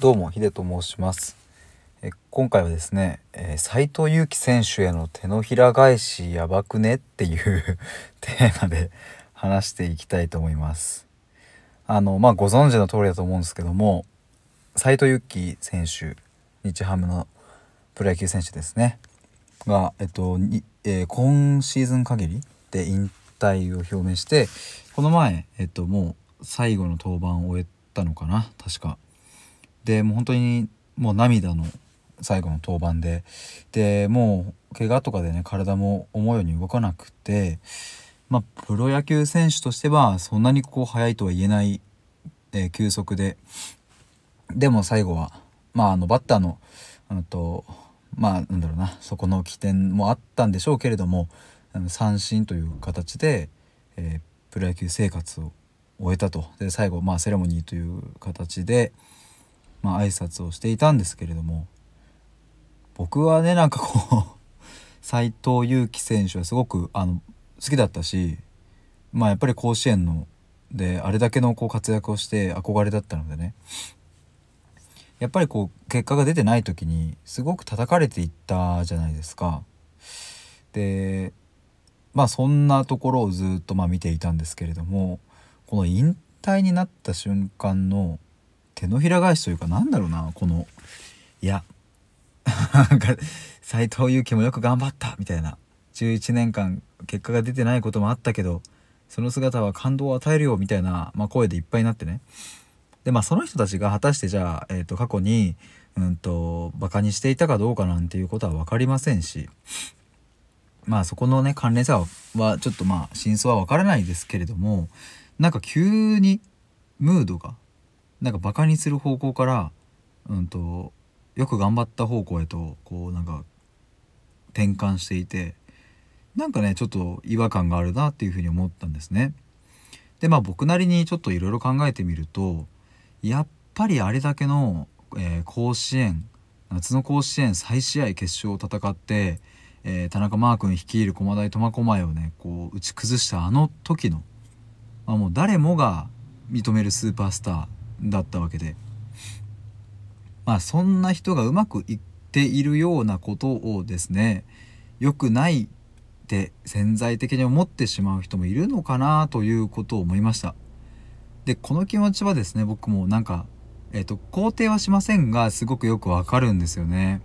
どうもヒデと申します。え今回はですね斎、えー、藤佑樹選手への手のひら返しやばくねっていう テーマで 話していきたいと思います。あのまあご存知の通りだと思うんですけども斎藤佑樹選手日ハムのプロ野球選手ですね。がえっとに、えー、今シーズン限りで引退を表明してこの前えっともう最後の登板を終えたのかな確か。でもう本当にもう涙の最後の登板ででもう怪我とかでね体も思うように動かなくてまあプロ野球選手としてはそんなにこう速いとは言えない、えー、球速ででも最後はまああのバッターのうんとまあなんだろうなそこの起点もあったんでしょうけれども三振という形で、えー、プロ野球生活を終えたと。で最後まあセレモニーという形で、まあ挨拶をしていたんですけれども僕はねなんかこう 斎藤佑樹選手はすごくあの好きだったしまあやっぱり甲子園のであれだけのこう活躍をして憧れだったのでねやっぱりこう結果が出てない時にすごく叩かれていったじゃないですか。でまあそんなところをずっとまあ見ていたんですけれどもこの引退になった瞬間の手のひら返しというかなんだろうなこのいや 斎藤佑樹もよく頑張ったみたいな11年間結果が出てないこともあったけどその姿は感動を与えるよみたいな、まあ、声でいっぱいになってね。でまあその人たちが果たしてじゃあ、えー、と過去にうんとバカにしていたかどうかなんていうことは分かりませんしまあそこのね関連性はちょっとまあ真相は分からないですけれどもなんか急にムードがなんかバカにする方向からうんとよく頑張った方向へとこうなんか転換していてなんかねちょっと違和感があるなっていうふうに思ったんですね。でまあ僕なりにちょっといろいろ考えてみるとやっぱりあれだけの、えー、甲子園夏の甲子園再試合決勝を戦って、えー、田中マー君率いる駒大苫小牧をねこう打ち崩したあの時の、まあ、もう誰もが認めるスーパースターだったわけで。まあそんな人がうまくいっているようなことをですね良くないって潜在的に思ってしまう人もいるのかなということを思いました。でこの気持ちはですね僕もなんかえ、ー、と肯定はしませんがすごくよくわかるんですよね。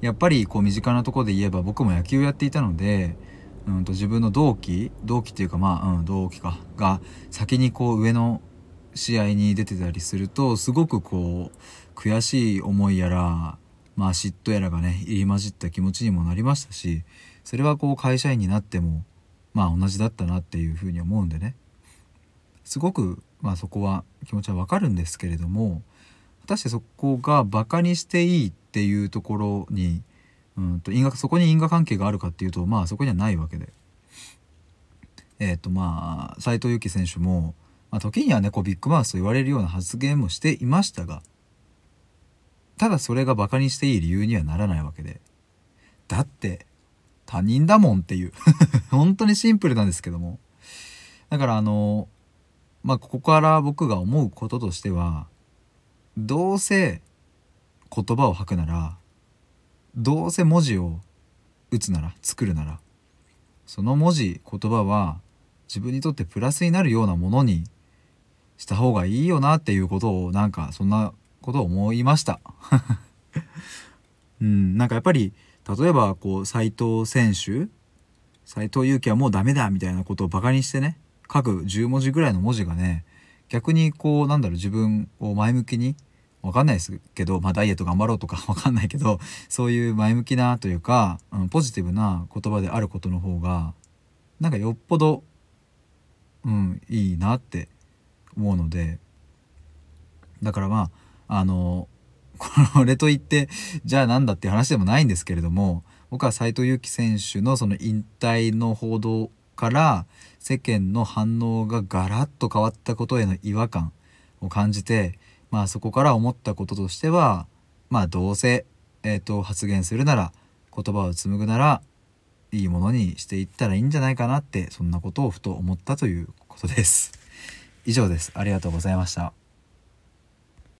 やっぱりこう身近なとこで言えば僕も野球をやっていたのでうんと自分の同期同期っていうかまあ、うん、同期かが先にこう上の試合に出てたりするとすごくこう悔しい思いやらまあ嫉妬やらがね入り混じった気持ちにもなりましたしそれはこう会社員になってもまあ同じだったなっていうふうに思うんでね。すごくまあそこは気持ちはわかるんですけれども果たしてそこがバカにしていいっていうところにうんと因果そこに因果関係があるかっていうとまあそこにはないわけで。えっ、ー、とまあ斎藤佑樹選手もまあ、時にはねこうビッグマウスと言われるような発言もしていましたがただそれがバカにしていい理由にはならないわけでだって他人だもんっていう 本当にシンプルなんですけども。だからあのまあここから僕が思うこととしてはどうせ言葉を吐くならどうせ文字を打つなら作るならその文字言葉は自分にとってプラスになるようなものにした方がいいよなっていうことをなんかそんなことを思いました。うんなんかやっぱり例えばこう斎藤選手斎藤佑樹はもうダメだみたいなことをバカにしてね書く10文字ぐらいの文字がね逆にこうなんだろう自分を前向きにわかんないですけど、まあ、ダイエット頑張ろうとか わかんないけどそういう前向きなというか、うん、ポジティブな言葉であることの方がなんかよっぽど、うん、いいなって思うのでだからまああのこれといってじゃあなんだっていう話でもないんですけれども僕は斎藤佑樹選手のその引退の報道から世間の反応がガラッと変わったことへの違和感を感じてまあそこから思ったこととしてはまあどうせ、えーと、発言するなら言葉を紡ぐならいいものにしていったらいいんじゃないかなってそんなことをふと思ったということです。以上です。ありがとうございました。